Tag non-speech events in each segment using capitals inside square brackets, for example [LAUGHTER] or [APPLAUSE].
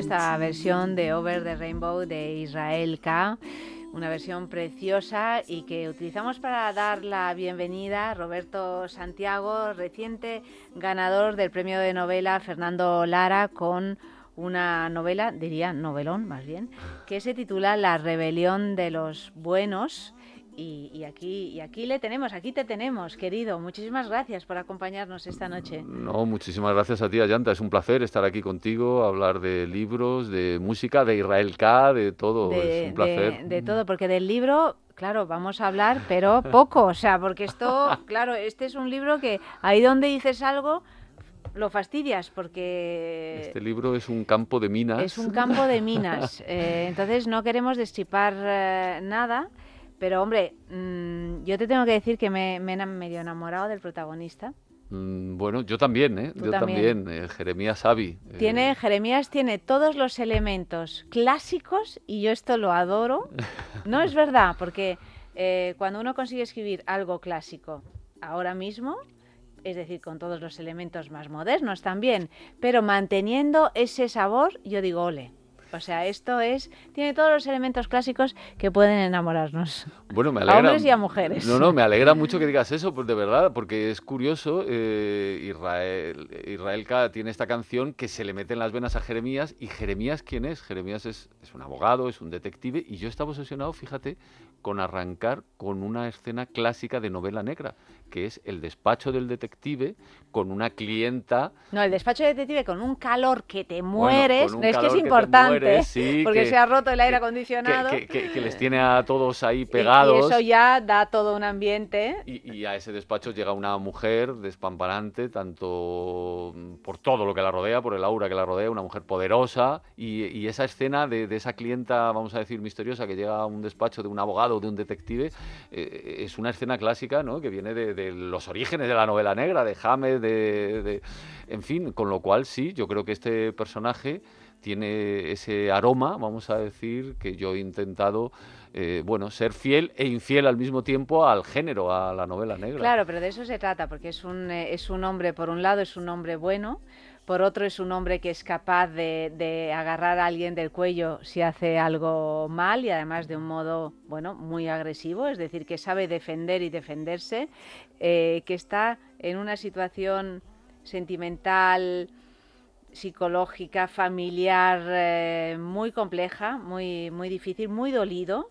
esta versión de Over the Rainbow de Israel K una versión preciosa y que utilizamos para dar la bienvenida a Roberto Santiago, reciente ganador del premio de novela Fernando Lara con una novela, diría novelón más bien, que se titula La rebelión de los buenos y, aquí, y aquí le tenemos, aquí te tenemos, querido. Muchísimas gracias por acompañarnos esta noche. No, muchísimas gracias a ti, Ayanta. Es un placer estar aquí contigo, hablar de libros, de música, de Israel K, de todo. es un placer. De, todo, porque del libro claro, vamos a hablar, pero [LAUGHS] poco, o sea, porque esto, claro, este es un libro que ahí donde dices algo lo fastidias porque... Este libro es un campo de minas. Es un campo de minas, [LAUGHS] eh, entonces no queremos destripar eh, nada. Pero hombre, mm, yo te tengo que decir que me, me he medio enamorado del protagonista. Mm, bueno, yo también, ¿eh? Yo también, eh, Jeremías Avi. Eh. Tiene, Jeremías tiene todos los elementos clásicos y yo esto lo adoro. No es verdad, porque eh, cuando uno consigue escribir algo clásico ahora mismo, es decir, con todos los elementos más modernos también, pero manteniendo ese sabor, yo digo, ole. O sea, esto es tiene todos los elementos clásicos que pueden enamorarnos. Bueno, me alegra. A hombres y a mujeres. No, no, me alegra mucho que digas eso, pues de verdad, porque es curioso. Eh, Israel, Israel K tiene esta canción que se le mete en las venas a Jeremías. ¿Y Jeremías quién es? Jeremías es, es un abogado, es un detective. Y yo estaba obsesionado, fíjate, con arrancar con una escena clásica de novela negra, que es el despacho del detective con una clienta. No, el despacho del detective con un calor que te mueres, es que es importante, [LAUGHS] porque se ha roto el aire acondicionado. Que, les [LAUGHS] tiene a todos ahí pegados. Y, eso ya da todo un ambiente. Y, a ese despacho llega una mujer despamparante, tanto por todo lo que la rodea, por el aura que la rodea, una mujer poderosa, y, esa escena de, de esa clienta, vamos a decir, misteriosa, que llega a un despacho de un abogado de un detective, eh, es una escena clásica ¿no? que viene de, los orígenes de la novela negra, de James, de, en fin, con lo cual sí, yo creo que este personaje tiene ese aroma, vamos a decir, que yo he intentado eh, bueno, ser fiel e infiel al mismo tiempo al género, a la novela negra. Claro, pero de eso se trata, porque es un, eh, es un hombre, por un lado, es un hombre bueno, por otro es un hombre que es capaz de, agarrar a alguien del cuello si hace algo mal y además de un modo, bueno, muy agresivo, es decir, que sabe defender y defenderse, eh, que está en una situación sentimental, psicológica, familiar eh, muy compleja, muy, muy difícil, muy dolido.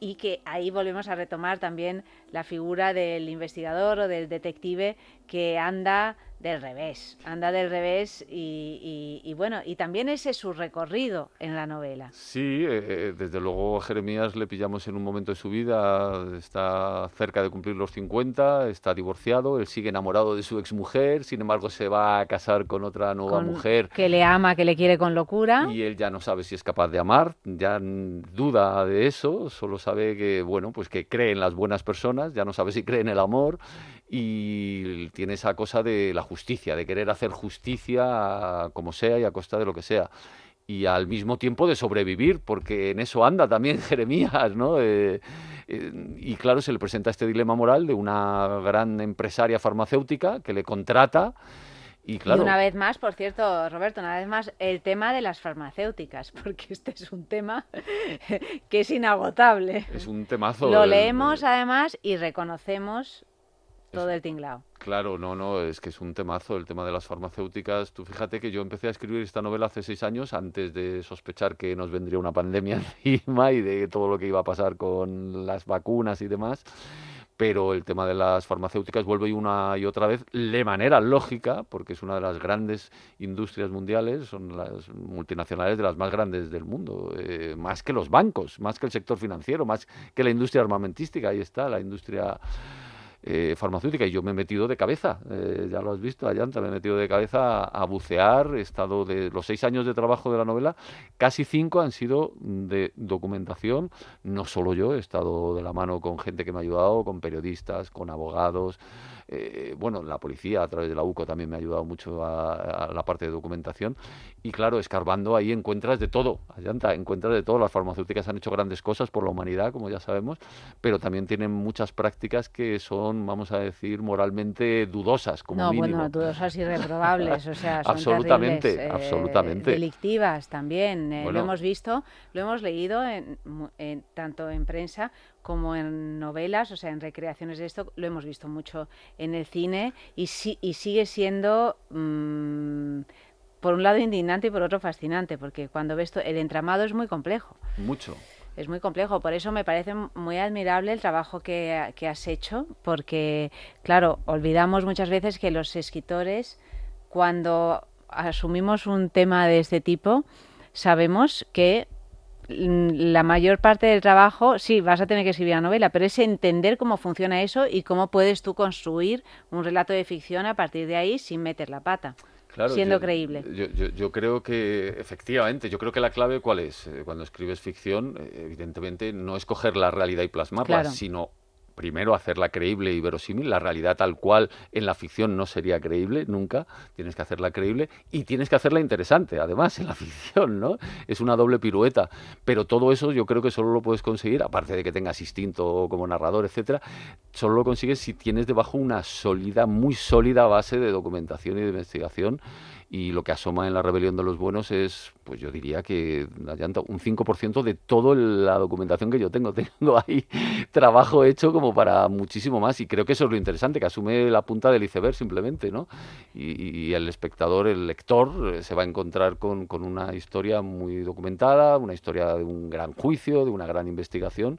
Y que ahí volvemos a retomar también la figura del investigador o del detective que anda del revés, anda del revés y, bueno, y también ese es su recorrido en la novela. Sí, eh, eh, desde luego a Jeremías le pillamos en un momento de su vida, está cerca de cumplir los 50, está divorciado, él sigue enamorado de su exmujer, sin embargo se va a casar con otra nueva mujer. Que le ama, que le quiere con locura. Y él ya no sabe si es capaz de amar, ya duda de eso, solo sabe que, bueno, pues que cree en las buenas personas, ya no sabe si cree en el amor y tiene esa cosa de la justicia, de querer hacer justicia como sea y a costa de lo que sea. Y al mismo tiempo de sobrevivir, porque en eso anda también [LAUGHS] Jeremías, ¿no? Eh, eh, y claro, se le presenta este dilema moral de una gran empresaria farmacéutica que le contrata. Y, claro, y una vez más, por cierto, Roberto, una vez más, el tema de las farmacéuticas, [LAUGHS] porque este es un tema [LAUGHS] que es inagotable. Es un temazo. Lo leemos además y reconocemos todo el tinglao. Claro, no, no, es que es un temazo el tema de las farmacéuticas. Tú fíjate que yo empecé a escribir esta novela hace seis años antes de sospechar que nos vendría una pandemia [LAUGHS] encima y de todo lo que iba a pasar con las vacunas y demás. Pero el tema de las farmacéuticas vuelve una y otra vez de manera lógica, porque es una de las grandes industrias mundiales, son las multinacionales de las más grandes del mundo, eh, más que los bancos, más que el sector financiero, más que la industria armamentística. Ahí está, la industria eh, farmacéutica y yo me he metido de cabeza, eh, ya lo has visto, Ayanta, me he metido de cabeza a, bucear, he estado de los seis años de trabajo de la novela, casi cinco han sido de documentación, no solo yo, he estado de la mano con gente que me ha ayudado, con periodistas, con abogados, eh, bueno, la policía a través de la UCO también me ha ayudado mucho a, la parte de documentación. Y claro, escarbando ahí encuentras de todo, Allanta, encuentras de todo. Las farmacéuticas han hecho grandes cosas por la humanidad, como ya sabemos, pero también tienen muchas prácticas que son vamos a decir, moralmente dudosas, como no, mínimo. bueno, dudosas y reprobables, o sea, son [LAUGHS] absolutamente, terribles, eh, absolutamente. delictivas también. eh, Bueno. Lo hemos visto, lo hemos leído en, en- tanto en prensa como en novelas, o sea, en recreaciones de esto, lo hemos visto mucho en el cine y, y sigue siendo, mm, por un lado, indignante y por otro fascinante, porque cuando ves el entramado es muy complejo. Mucho. Es muy complejo, por eso me parece muy admirable el trabajo que, que has hecho, porque, claro, olvidamos muchas veces que los escritores, cuando asumimos un tema de este tipo, sabemos que la mayor parte del trabajo, sí, vas a tener que escribir la novela, pero es entender cómo funciona eso y cómo puedes tú construir un relato de ficción a partir de ahí sin meter la pata. Claro, siendo yo- creíble. Yo, yo- yo creo que, efectivamente, yo creo que la clave cuál es. Eh, Cuando escribes ficción, eh, evidentemente, no es coger la realidad y plasmarla, Claro. sino primero hacerla creíble y verosímil. La realidad tal cual en la ficción no sería creíble nunca. Tienes que hacerla creíble y tienes que hacerla interesante, además, en la [LAUGHS] ficción, ¿no? Es una doble pirueta. Pero todo eso yo creo que solo lo puedes conseguir, aparte de que tengas instinto como narrador, etcétera, solo lo consigues si tienes debajo una sólida, muy sólida base de documentación y de investigación. Y lo que asoma en la rebelión de los buenos es, pues yo diría que un 5% de toda la documentación que yo tengo. [LAUGHS] Tengo ahí trabajo hecho como para muchísimo más. Y creo que eso es lo interesante, que asume la punta del iceberg simplemente, ¿no? Y, y el espectador, el lector, eh, se va a encontrar con, con una historia muy documentada, una historia de un gran juicio, de una gran investigación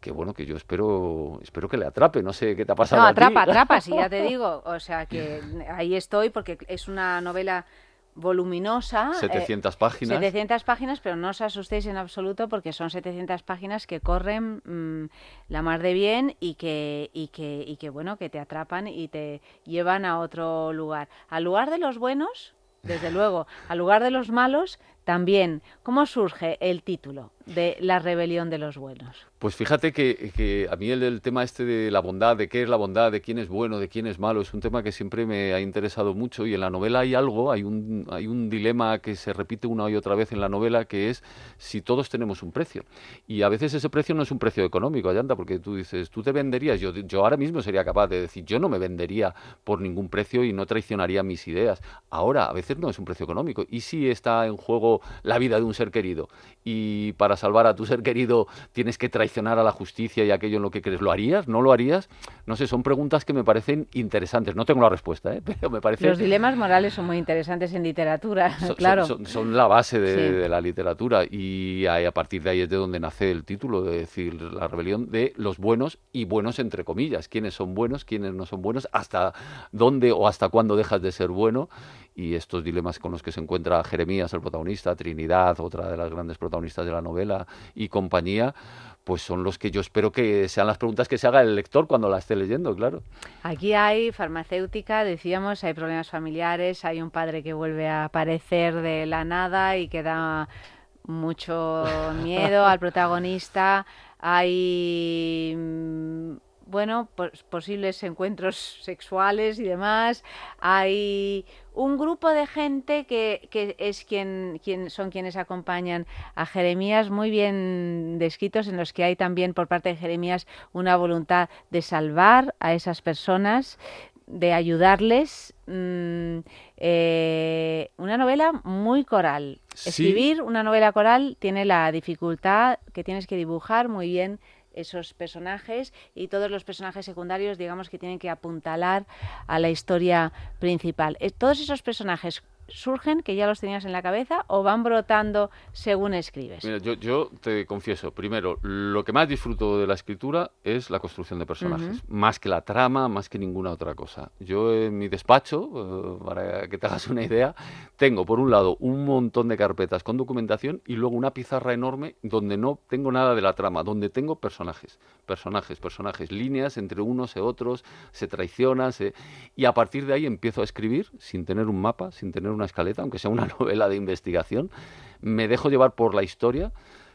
que bueno, que yo espero espero que le atrape, no sé qué te ha pasado No, a ti. atrapa, atrapa, sí, ya te [LAUGHS] digo. O sea que ahí estoy porque es una novela voluminosa. eh, 700 páginas. 700 páginas, pero no os asustéis en absoluto porque son 700 páginas que corren mm, la mar de bien y que, y, que, y que, bueno, que te atrapan y te llevan a otro lugar. Al lugar de los buenos, desde luego, al lugar de los malos, también. ¿Cómo surge el título de La rebelión de los buenos? Pues fíjate que, a mí el, tema este de la bondad, de qué es la bondad, de quién es bueno, de quién es malo, es un tema que siempre me ha interesado mucho y en la novela hay algo, hay un, hay un dilema que se repite una y otra vez en la novela que es si todos tenemos un precio. Y a veces ese precio no es un precio económico, Ayanta, porque tú dices, tú te venderías, yo, yo ahora mismo sería capaz de decir, yo no me vendería por ningún precio y no traicionaría mis ideas. Ahora, a veces no es un precio económico. Y si está en juego la vida de un ser querido y para salvar a tu ser querido tienes que traicionar a la justicia y aquello en lo que crees, ¿lo harías? ¿No lo harías? No sé, son preguntas que me parecen interesantes. No tengo la respuesta, ¿eh? [LAUGHS] pero me parece... Los dilemas morales son muy interesantes en literatura, [LAUGHS] son, claro. son- son la base de, Sí. de la literatura y ahí, a partir de ahí es de donde nace el título, de decir, la rebelión de los buenos y buenos entre comillas. ¿Quiénes son buenos? ¿Quiénes no son buenos? ¿Hasta dónde o hasta cuándo dejas de ser bueno? Y estos dilemas con los que se encuentra Jeremías, el protagonista, Trinidad, otra de las grandes protagonistas de la novela, y compañía, pues son los que yo espero que sean las preguntas que se haga el lector cuando la esté leyendo, claro. Aquí hay farmacéutica, decíamos, hay problemas familiares, hay un padre que vuelve a aparecer de la nada y que da mucho miedo al protagonista, hay mm, bueno, pos- posibles encuentros [LAUGHS] sexuales y demás, hay un grupo de gente que, que es quien, quien son quienes acompañan a Jeremías, muy bien descritos, en los que hay también por parte de Jeremías una voluntad de salvar a esas personas, de ayudarles. mm, eh, una novela muy coral. Sí. Escribir una novela coral tiene la dificultad que tienes que dibujar muy bien esos personajes y todos los personajes secundarios, digamos que tienen que apuntalar a la historia principal. Eh, Todos esos personajes surgen, que ya los tenías en la cabeza, o van brotando según escribes. Mira, yo, yo te confieso, primero, lo que más disfruto de la escritura es la construcción de personajes, más que la trama, más que ninguna otra cosa. Yo en mi despacho, eh, para que te hagas una idea, tengo por un lado un montón de carpetas con documentación y luego una pizarra enorme donde no tengo nada de la trama, donde tengo personajes, personajes, personajes, líneas entre unos y otros, se traicionan, se... y a partir de ahí empiezo a escribir sin tener un mapa, sin tener una escaleta, aunque sea una [LAUGHS] novela de investigación, me dejo llevar por la historia,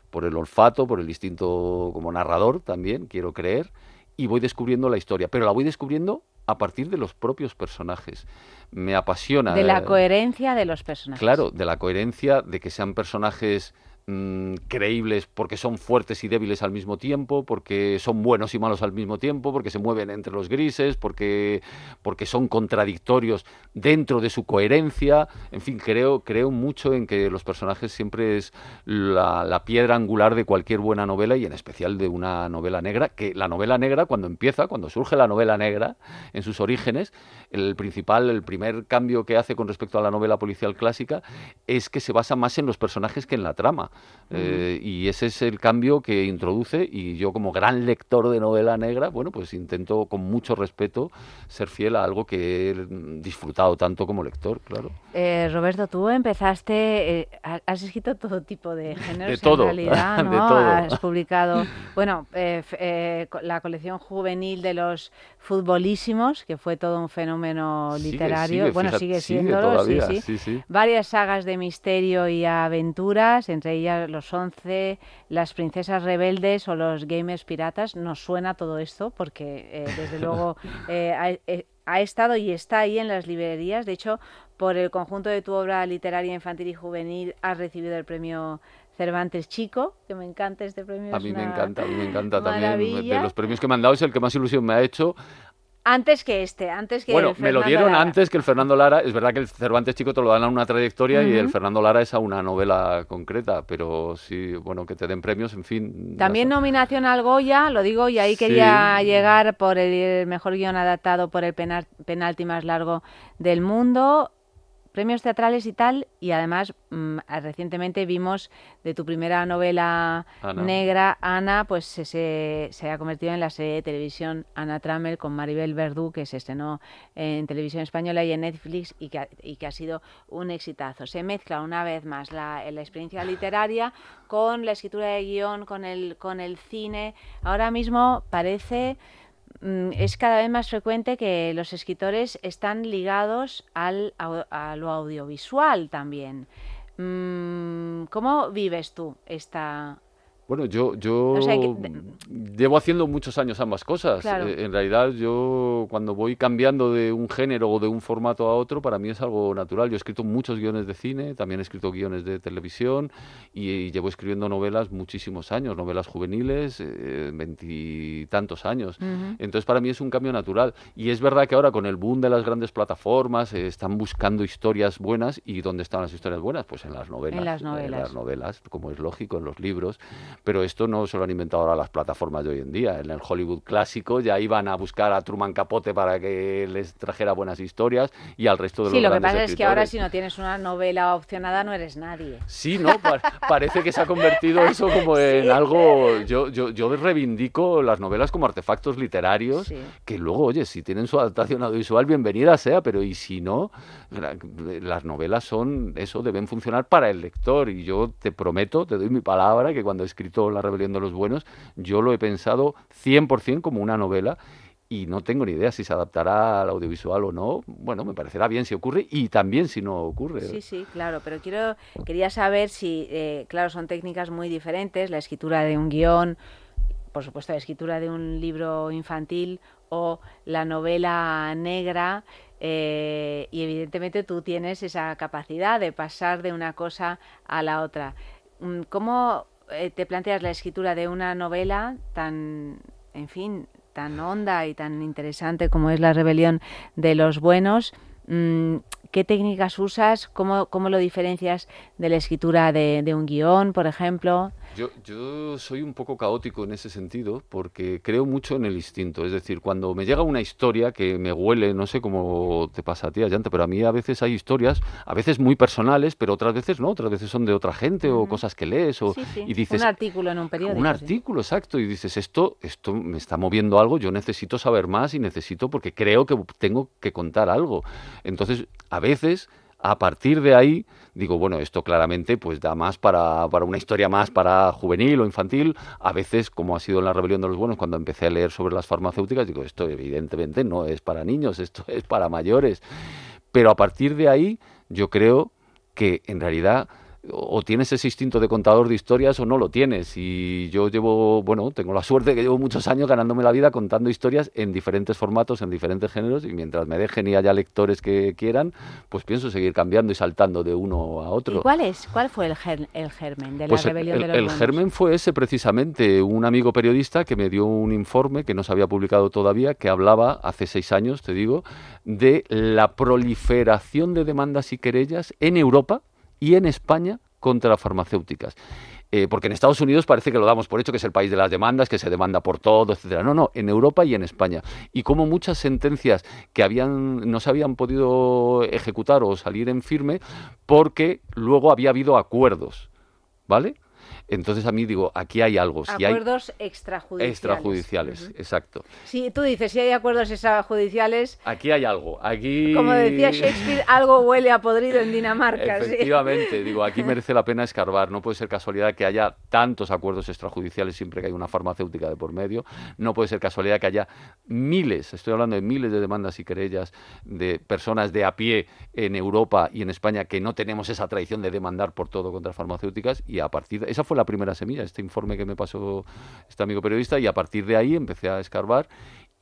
por el olfato, por el instinto como narrador también, quiero creer, y voy descubriendo la historia, pero la voy descubriendo a partir de los propios personajes. Me apasiona. De la eh, coherencia de los personajes. Claro, de la coherencia, de que sean personajes mm, creíbles porque son fuertes y débiles al mismo tiempo, porque son buenos y malos al mismo tiempo, porque se mueven entre los grises, porque, porque son contradictorios dentro de su coherencia. En fin, creo, creo mucho en que los personajes siempre es la, la piedra angular de cualquier buena novela y en especial de una novela negra, que la novela negra cuando empieza, cuando surge la novela negra en sus orígenes, el principal, el primer cambio que hace con respecto a la novela policial clásica es que se basa más en los personajes que en la trama. Eh, y ese es el cambio que introduce y yo como gran lector de novela negra, bueno, pues intento con mucho respeto ser fiel a algo que he disfrutado tanto como lector, claro. Eh, Roberto, tú empezaste, eh, has escrito todo tipo de géneros de todo, en realidad, [LAUGHS] ¿no? de todo. Has publicado, bueno, la colección juvenil de los futbolísimos, que fue todo un fenómeno literario. bueno, sigue siendo sí, sí. Varias sagas de misterio y aventuras, entre ellas Los Once, Las Princesas Rebeldes o Los Gamers Piratas. Nos suena todo esto porque, eh, desde [LAUGHS] luego, eh, eh, ha, estado y está ahí en las librerías. De hecho, por el conjunto de tu obra literaria infantil y juvenil has recibido el premio Cervantes Chico, que me encanta este premio. A mí me encanta, a mí me encanta también. De los premios que me han dado es el que más ilusión me ha hecho. Antes que este, antes que Bueno, me lo dieron antes que el Fernando Lara. Es verdad que el Cervantes Chico te lo dan a una trayectoria y el Fernando Lara es a una novela concreta, pero sí, bueno, que te den premios, en fin. También nominación al Goya, lo digo, y ahí quería llegar por el mejor guion adaptado por el penalti más largo del mundo premios teatrales y tal, y además mm, recientemente vimos de tu primera novela negra, Ana, pues se, se, ha convertido en la serie de televisión Ana Trammell con Maribel Verdú, que se estrenó en televisión española y en Netflix y que, y que ha sido un exitazo. Se mezcla una vez más la, la experiencia literaria con la escritura de guion, con el, con el cine. Ahora mismo parece es cada vez más frecuente que los escritores están ligados al, a, lo audiovisual también. Mm, ¿Cómo vives tú esta, bueno, yo, yo llevo haciendo muchos años ambas cosas. Eh, en realidad, yo cuando voy cambiando de un género o de un formato a otro, para mí es algo natural. Yo he escrito muchos guiones de cine, también he escrito guiones de televisión y, llevo escribiendo novelas muchísimos años, novelas juveniles, eh, veintitantos años. Entonces, para mí es un cambio natural. Y es verdad que ahora con el boom de las grandes plataformas eh, están buscando historias buenas. ¿Y dónde están las historias buenas? Pues en las novelas. En las novelas. En las novelas, como es lógico, en los libros pero esto no se lo han inventado ahora las plataformas de hoy en día. En el Hollywood clásico ya iban a buscar a Truman Capote para que les trajera buenas historias y al resto de los Sí, lo que pasa es que ahora si no tienes una novela opcionada no eres nadie. Sí, ¿no? [LAUGHS] parece que se ha convertido eso como en algo... Yo, yo, yo reivindico las novelas como artefactos literarios que luego, oye, si tienen su adaptación audiovisual, bienvenida sea, pero y si no, las novelas son eso, deben funcionar para el lector y yo te prometo, te doy mi palabra, que cuando he escrito La rebelión de los buenos, yo lo he pensado 100% como una novela y no tengo ni idea si se adaptará al audiovisual o no. Bueno, me parecerá bien si ocurre y también si no ocurre. Sí, sí, claro, pero quiero quería saber si, eh, claro, son técnicas muy diferentes, la escritura de un guion, por supuesto, la escritura de un libro infantil o la novela negra. Eh, y evidentemente tú tienes esa capacidad de pasar de una cosa a la otra. Mm, ¿Cómo eh, te planteas la escritura de una novela tan, en fin, tan honda y tan interesante como es La rebelión de los buenos? Mm, ¿Qué técnicas usas? ¿Cómo, cómo lo diferencias de la escritura de, de un guion, por ejemplo? Yo, yo soy un poco caótico en ese sentido porque creo mucho en el instinto. Es decir, cuando me llega una historia que me huele, no sé cómo te pasa a ti, Ayanta, pero a mí a veces hay historias, a veces muy personales, pero otras veces no, otras veces son de otra gente o cosas que lees o, y dices... Un artículo en un periódico. Un artículo, exacto. Y dices, esto, esto me está moviendo algo, yo necesito saber más y necesito porque creo que tengo que contar algo. Entonces, a veces a partir de ahí digo, bueno, esto claramente pues da más para, para, una historia más para juvenil o infantil. A veces, como ha sido en la Rebelión de los Buenos, cuando empecé a leer sobre las farmacéuticas, digo, esto evidentemente no es para niños, esto es para mayores. Pero a partir de ahí, yo creo que en realidad o tienes ese instinto de contador de historias o no lo tienes. Y yo llevo, bueno, tengo la suerte que llevo muchos años ganándome la vida contando historias en diferentes formatos, en diferentes géneros, y mientras me dejen y haya lectores que quieran, pues pienso seguir cambiando y saltando de uno a otro. cuál es? ¿Cuál fue el, el germen de la pues rebelión el, de los El germen fue ese precisamente, un amigo periodista que me dio un informe que no se había publicado todavía, que hablaba hace seis años, te digo, de la proliferación de demandas y querellas en Europa y en España contra farmacéuticas. Eh, porque en Estados Unidos parece que lo damos por hecho que es el país de las demandas, que se demanda por todo, etcétera. No, no, en Europa y en España. Y como muchas sentencias que habían no se habían podido ejecutar o salir en firme porque luego había habido acuerdos, ¿vale? Entonces a mí digo, aquí hay algo. Si acuerdos extrajudiciales. Extrajudiciales, exacto. Sí, tú dices, si hay acuerdos extrajudiciales... Aquí hay algo. Aquí... Como decía Shakespeare, algo huele a podrido en Dinamarca. Efectivamente, [LAUGHS] digo, aquí merece la pena escarbar. No puede ser casualidad que haya tantos acuerdos extrajudiciales siempre que hay una farmacéutica de por medio. No puede ser casualidad que haya miles, estoy hablando de miles de demandas y querellas de personas de a pie en Europa y en España que no tenemos esa tradición de demandar por todo contra farmacéuticas y a partir de... Esa fue la primera semilla, este informe que me pasó este amigo periodista, y a partir de ahí empecé a escarbar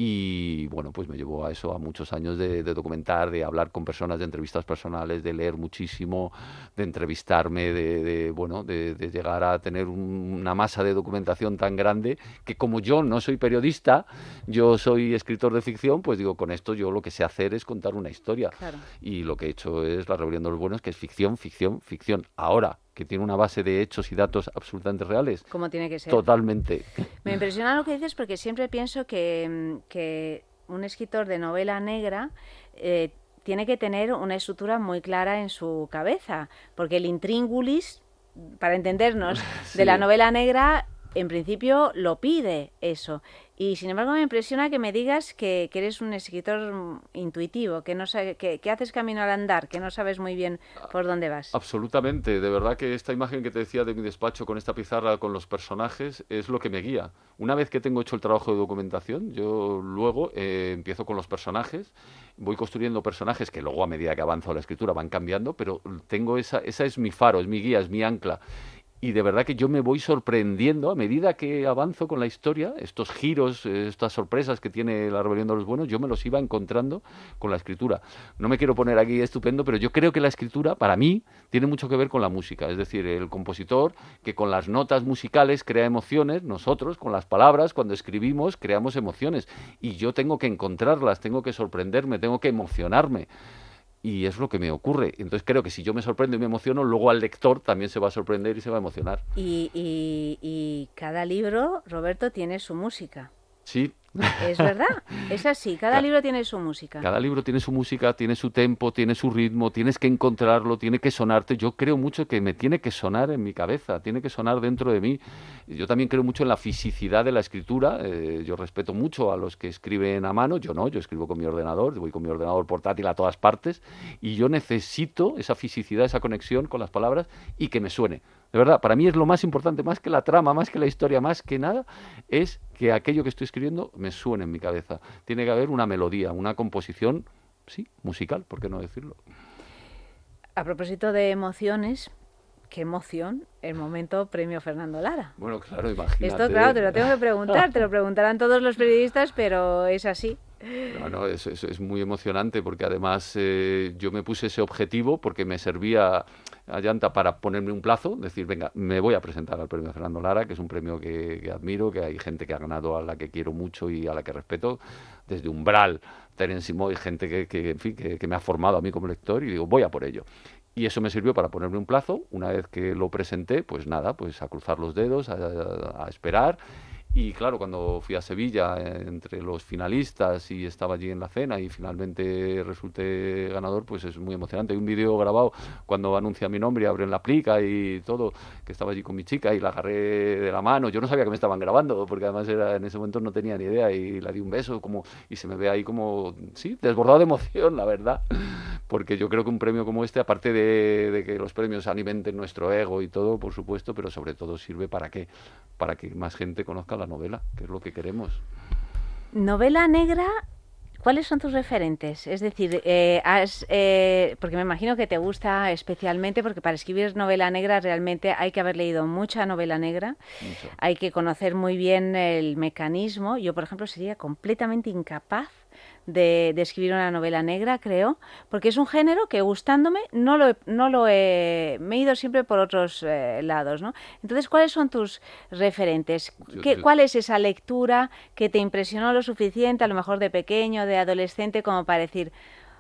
y bueno, pues me llevó a eso, a muchos años de, documentar, de hablar con personas, de entrevistas personales, de leer muchísimo, de entrevistarme, de, bueno, de, llegar a tener una masa de documentación tan grande que como yo no soy periodista, yo soy escritor de ficción, pues digo, con esto yo lo que sé hacer es contar una historia. Y lo que he hecho es La Rebelión de los Buenos, que es ficción, ficción, ficción. Ahora, que tiene una base de hechos y datos absolutamente reales. Como tiene que ser. Totalmente. [LAUGHS] Me impresiona lo que dices porque siempre pienso que, mm, un escritor de novela negra eh, tiene que tener una estructura muy clara en su cabeza, porque el intríngulis, para entendernos, [LAUGHS] de la novela negra en principio lo pide eso. Y sin embargo me impresiona que me digas que, eres un escritor intuitivo, que no sabe, que, haces camino al andar, que no sabes muy bien por dónde vas. Absolutamente, de verdad que esta imagen que te decía de mi despacho con esta pizarra con los personajes es lo que me guía. Una vez que tengo hecho el trabajo de documentación, yo luego eh, empiezo con los personajes, voy construyendo personajes que luego a medida que avanzo la escritura van cambiando, pero tengo esa, esa es mi faro, es mi guía, es mi ancla y de verdad que yo me voy sorprendiendo a medida que avanzo con la historia, estos giros, estas sorpresas que tiene la rebelión de los buenos, yo me los iba encontrando con la escritura. No me quiero poner aquí estupendo, pero yo creo que la escritura, para mí, tiene mucho que ver con la música. Es decir, el compositor que con las notas musicales crea emociones, nosotros con las palabras, cuando escribimos, creamos emociones. Y yo tengo que encontrarlas, tengo que sorprenderme, tengo que emocionarme y es lo que me ocurre. Entonces creo que si yo me sorprendo y me emociono, luego al lector también se va a sorprender y se va a emocionar. Y, y, y cada libro, Roberto, tiene su música. Sí, es verdad, es así, cada libro tiene su música. Cada libro tiene su música, tiene su tempo, tiene su ritmo, tienes que encontrarlo, tiene que sonarte. Yo creo mucho que me tiene que sonar en mi cabeza, tiene que sonar dentro de mí. Yo también creo mucho en la fisicidad de la escritura, eh, yo respeto mucho a los que escriben a mano, yo no, yo escribo con mi ordenador, voy con mi ordenador portátil a todas partes y yo necesito esa fisicidad, esa conexión con las palabras y que me suene. De verdad, para mí es lo más importante, más que la trama, más que la historia, más que nada, es que aquello que estoy escribiendo me suene en mi cabeza. Tiene que haber una melodía, una composición, sí, musical, ¿por qué no decirlo? A propósito de emociones, qué emoción el momento premio Fernando Lara. Bueno, claro, imagínate. Esto, claro, te lo tengo que preguntar, te lo preguntarán todos los periodistas, pero es así. No, no, es, es, muy emocionante porque además eh, yo me puse ese objetivo porque me servía a Llanta para ponerme un plazo, decir, venga, me voy a presentar al premio Fernando Lara, que es un premio que, admiro, que hay gente que ha ganado a la que quiero mucho y a la que respeto, desde Umbral, Terence Moy, gente que, que, en fin, que, me ha formado a mí como lector y digo, voy a por ello. Y eso me sirvió para ponerme un plazo. Una vez que lo presenté, pues nada, pues a cruzar los dedos, a esperar y claro, cuando fui a Sevilla eh, entre los finalistas y estaba allí en la cena y finalmente resulté ganador, pues es muy emocionante. Hay un vídeo grabado cuando anuncia mi nombre y abren la plica y todo, que estaba allí con mi chica y la agarré de la mano. Yo no sabía que me estaban grabando, porque además era, en ese momento no tenía ni idea y la di un beso como, y se me ve ahí como, sí, desbordado de emoción, la verdad. Porque yo creo que un premio como este, aparte de, que los premios alimenten nuestro ego y todo, por supuesto, pero sobre todo sirve para que, para que más gente conozca la novela, que es lo que queremos. Novela negra ¿cuáles son tus referentes? Es decir, eh, has, eh, porque me imagino que te gusta especialmente, porque para escribir novela negra realmente hay que haber leído mucha novela negra, hay que conocer muy bien el mecanismo. Yo, por ejemplo, sería completamente incapaz de, escribir una novela negra, creo, porque es un género que gustándome no lo, no lo he, me he ido siempre por otros eh, lados, ¿no? Entonces, ¿cuáles son tus referentes? ¿Qué, ¿Cuál es esa lectura que te impresionó lo suficiente, a lo mejor de pequeño, de adolescente, como para decir,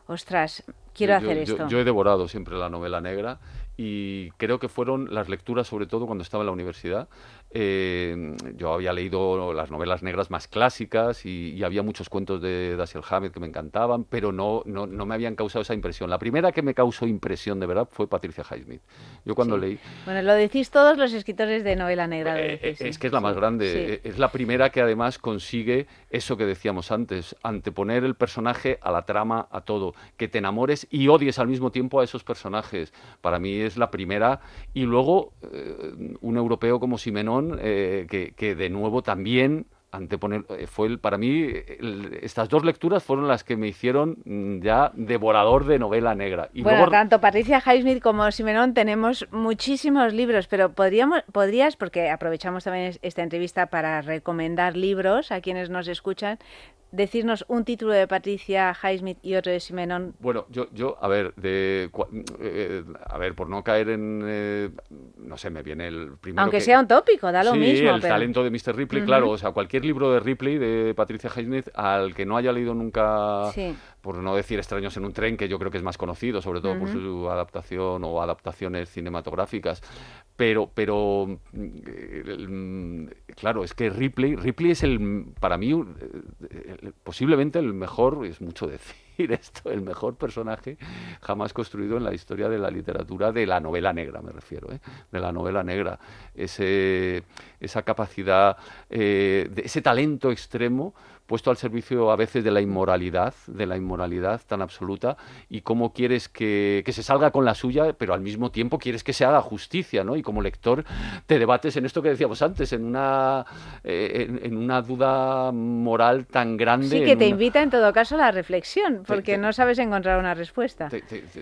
ostras, quiero hacer esto? yo he devorado siempre la novela negra y creo que fueron las lecturas, sobre todo cuando estaba en la universidad. Eh, yo había leído las novelas negras más clásicas y, había muchos cuentos de Dashiell Hammett que me encantaban, pero no, no, no, me habían causado esa impresión. La primera que me causó impresión de verdad fue Patricia Highsmith. Yo cuando leí... Bueno, lo decís todos los escritores de novela negra. Eh, eh, es que es la más grande. Es la primera que además consigue eso que decíamos antes, anteponer el personaje a la trama, a todo, que te enamores y odies al mismo tiempo a esos personajes. Para mí es la primera. Y luego eh, un europeo como Eh, que, de nuevo también anteponer eh, fue el, para mí estas dos lecturas fueron las que me hicieron mm, ya devorador de novela negra. Y bueno tanto Patricia Highsmith como Simenón tenemos muchísimos libros pero podríamos podrías porque aprovechamos también esta entrevista para recomendar libros a quienes nos escuchan decirnos un título de Patricia Highsmith y otro de Simenon? Bueno, yo, yo a ver, de, eh, a ver, por no caer en, eh, no sé, me viene el primero. Aunque sea un tópico, da lo mismo. el talento de Mr. Ripley, claro, o sea, cualquier libro de Ripley de Patricia Highsmith al que no haya leído nunca. Por no decir Extraños en un tren, que yo creo que es más conocido, sobre todo por su adaptación o adaptaciones cinematográficas. Pero, pero mm, claro, es que Ripley, Ripley es el, para mí, eh, posiblemente el mejor, es mucho [LAUGHS] decir esto, el mejor personaje jamás construido en la historia de la literatura, de la novela negra, me refiero, ¿eh? de la novela negra. Ese, esa capacidad, eh, de ese talento extremo puesto al servicio a veces de la inmoralidad, de la inmoralidad tan absoluta, y cómo quieres que, se salga con la suya, pero al mismo tiempo quieres que se haga justicia, ¿no? Y como lector te debates en esto que decíamos antes, en una, eh, en, una duda moral tan grande. Sí, que te invita en todo caso a la reflexión, porque no sabes encontrar una respuesta.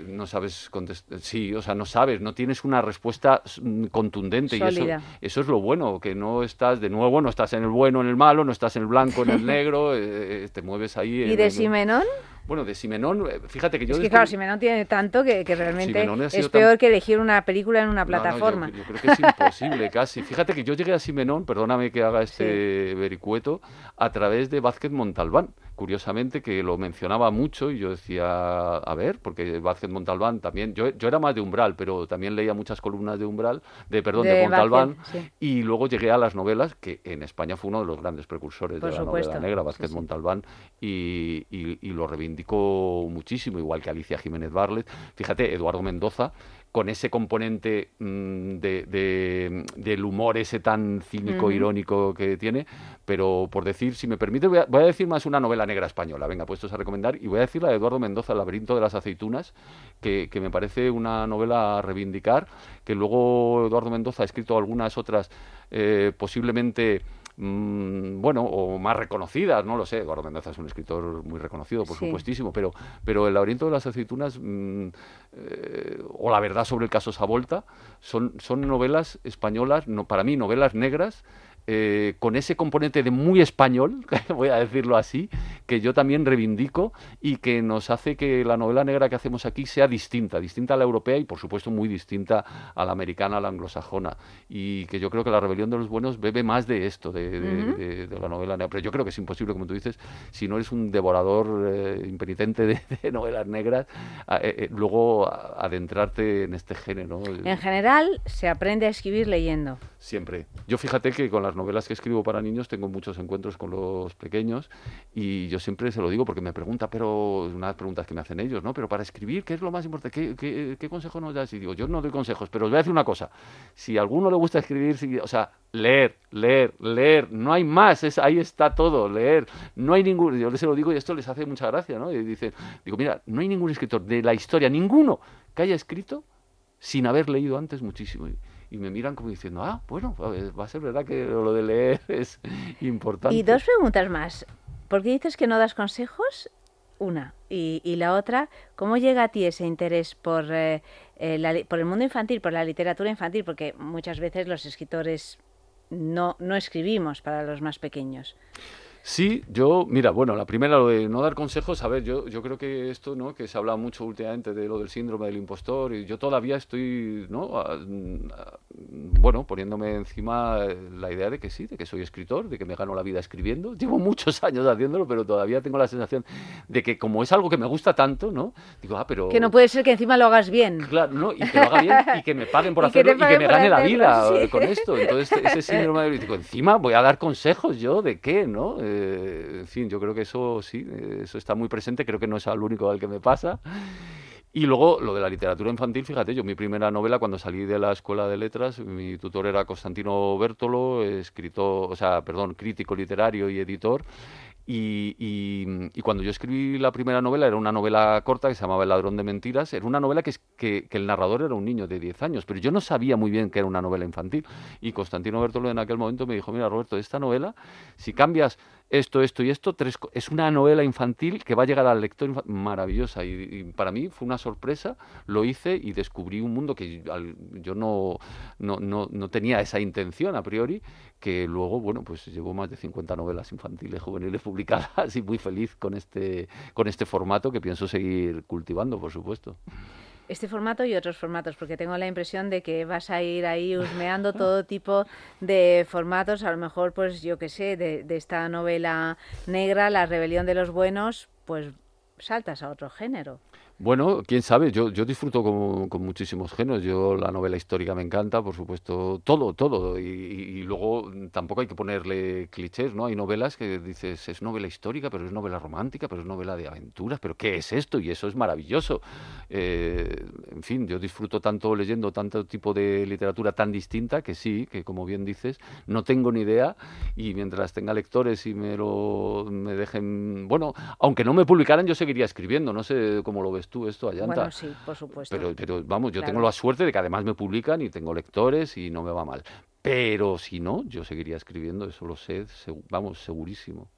no sabes contestar, sí, o sea, no sabes, no tienes una respuesta contundente, y eso, eso es lo bueno, que no estás, de nuevo, no estás en el bueno, en el malo, no estás en el blanco, en el negro, [LAUGHS] eh, eh, te mueves ahí. ¿Y de Simenón? Bueno, de Simenón, eh, fíjate que yo... Es que claro, Simenón tiene tanto que, realmente es peor que elegir una película en una plataforma. yo, creo que es imposible [LAUGHS] casi. Fíjate que yo llegué a Simenón, perdóname que haga este vericueto, a través de Vázquez Montalbán curiosamente, que lo mencionaba mucho y yo decía, a ver, porque Vázquez Montalbán también, yo, yo era más de Umbral, pero también leía muchas columnas de Umbral, de perdón, de, Montalbán, y luego llegué a las novelas, que en España fue uno de los grandes precursores de la novela negra, Vázquez Montalbán, y, y, lo reivindicó muchísimo, igual que Alicia Jiménez Barlet. Fíjate, Eduardo Mendoza, con ese componente mm, de, del humor ese tan cínico, irónico que tiene, pero por decir, si me permite, voy a, decir más una novela negra española, venga, puestos a recomendar, y voy a decir la de Eduardo Mendoza, El laberinto de las aceitunas, que, que me parece una novela a reivindicar, que luego Eduardo Mendoza ha escrito algunas otras eh, posiblemente Mm, bueno, o más reconocidas, no lo sé. Eduardo Mendoza es un escritor muy reconocido, por supuestísimo, pero, pero El laberinto de las aceitunas mm, eh, o La verdad sobre el caso Savolta son, son novelas españolas, no, para mí novelas negras, eh, con ese componente de muy español, [LAUGHS] voy a decirlo así, que yo también reivindico y que nos hace que la novela negra que hacemos aquí sea distinta, distinta a la europea y por supuesto muy distinta a la americana, a la anglosajona. Y que yo creo que la rebelión de los buenos bebe más de esto, de, la novela negra. Pero yo creo que es imposible, como tú dices, si no eres un devorador eh, impenitente de, [LAUGHS] novelas negras, eh, luego adentrarte en este género. En general, se aprende a escribir leyendo. Siempre. Yo fíjate que con las novelas que escribo para niños tengo muchos encuentros con los pequeños y yo siempre se lo digo porque me pregunta, pero unas preguntas que me hacen ellos, ¿no? Pero para escribir, ¿qué es lo más importante? ¿Qué, consejo nos das? Y digo, yo no doy consejos, pero os voy a decir una cosa. Si a alguno le gusta escribir, o sea, leer, leer, leer, no hay más, es, ahí está todo, leer. No hay ningún, yo les lo digo y esto les hace mucha gracia, ¿no? Y dicen, digo, mira, no hay ningún escritor de la historia, ninguno, que haya escrito sin haber leído antes muchísimo y me miran como diciendo, ah, bueno, va a ser verdad que lo de leer [LAUGHS] es importante. Y dos preguntas más. ¿Por qué dices que no das consejos una. Y, y, la otra, ¿cómo llega a ti ese interés por, eh, eh, por el mundo infantil, por la literatura infantil? Porque muchas veces los escritores no, no escribimos para los más pequeños. Sí, yo, mira, bueno, la primera, lo de no dar consejos, a ver, yo, yo creo que esto, ¿no? Que se habla mucho últimamente de lo del síndrome del impostor y yo todavía estoy, ¿no? bueno, poniéndome encima la idea de que sí, de que soy escritor, de que me gano la vida escribiendo. Llevo muchos [LAUGHS] años haciéndolo, pero todavía tengo la sensación de que como es algo que me gusta tanto, ¿no? Digo, ah, pero... Que no puede ser que encima lo hagas bien. Claro, ¿no? Y que lo haga bien y que me paguen por hacerlo [LAUGHS] y que me gane la vida con esto. Entonces, ese síndrome del digo, encima voy a dar consejos yo de qué, ¿no? Eh, en fin, yo creo que eso sí, eso está muy presente, creo que no es al único al que me pasa. Y luego lo de la literatura infantil, fíjate, yo mi primera novela cuando salí de la escuela de letras, mi tutor era Constantino Bertolo, escritor, o sea, perdón, crítico literario y editor, y, y, cuando yo escribí la primera novela, era una novela corta que se llamaba El ladrón de mentiras, era una novela que, que, que, el narrador era un niño de 10 años, pero yo no sabía muy bien que era una novela infantil. Y Constantino Bertolo en aquel momento me dijo, mira Roberto, esta novela, si cambias esto, esto y esto, tres, es una novela infantil que va a llegar al lector maravillosa. Y, para mí fue una sorpresa, lo hice y descubrí un mundo que yo no, no, no, no, tenía esa intención a priori, que luego, bueno, pues llevo más de 50 novelas infantiles juveniles publicadas y muy feliz con este, con este formato que pienso seguir cultivando, por supuesto este formato y otros formatos, porque tengo la impresión de que vas a ir ahí [LAUGHS] husmeando todo tipo de formatos, a lo mejor, pues yo qué sé, de, de esta novela negra, La rebelión de los buenos, pues saltas a otro género. Bueno, quién sabe, yo, yo disfruto con, con, muchísimos géneros. Yo la novela histórica me encanta, por supuesto, todo, todo. Y, luego tampoco hay que ponerle clichés, ¿no? Hay novelas que dices, es novela histórica, pero es novela romántica, pero es novela de aventuras, pero ¿qué es esto? Y eso es maravilloso. Eh, en fin, yo disfruto tanto leyendo tanto tipo de literatura tan distinta que sí, que como bien dices, no tengo ni idea. Y mientras tenga lectores y me lo me dejen, bueno, aunque no me publicaran, yo seguiría escribiendo, no sé cómo lo ves tú esto, Allanta. Bueno, sí, por supuesto. Pero, pero vamos, yo tengo la suerte de que además me publican y tengo lectores y no me va mal. Pero si no, yo seguiría escribiendo, eso lo sé, vamos, segurísimo.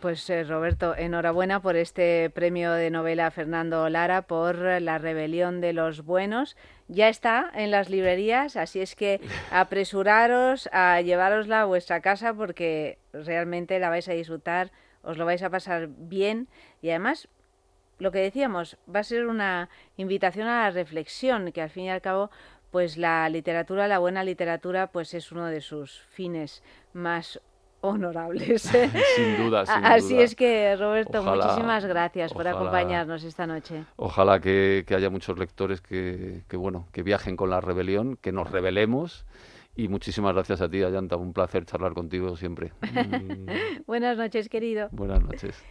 Pues eh, Roberto, enhorabuena por este premio de novela Fernando Lara por La rebelión de los buenos. Ya está en las librerías, así es que [LAUGHS] apresuraros a llevarosla a vuestra casa porque realmente la vais a disfrutar, os lo vais a pasar bien y además lo que decíamos, va a ser una invitación a la reflexión, que al fin y al cabo, pues la literatura, la buena literatura, pues es uno de sus fines más honorables. [LAUGHS] sin duda, Así es que, Roberto, muchísimas gracias por acompañarnos esta noche. Ojalá que, haya muchos lectores que, que, bueno, que viajen con la rebelión, que nos rebelemos. Y muchísimas gracias a ti, Ayanta. Un placer charlar contigo siempre. [LAUGHS] Buenas noches, querido. Buenas noches.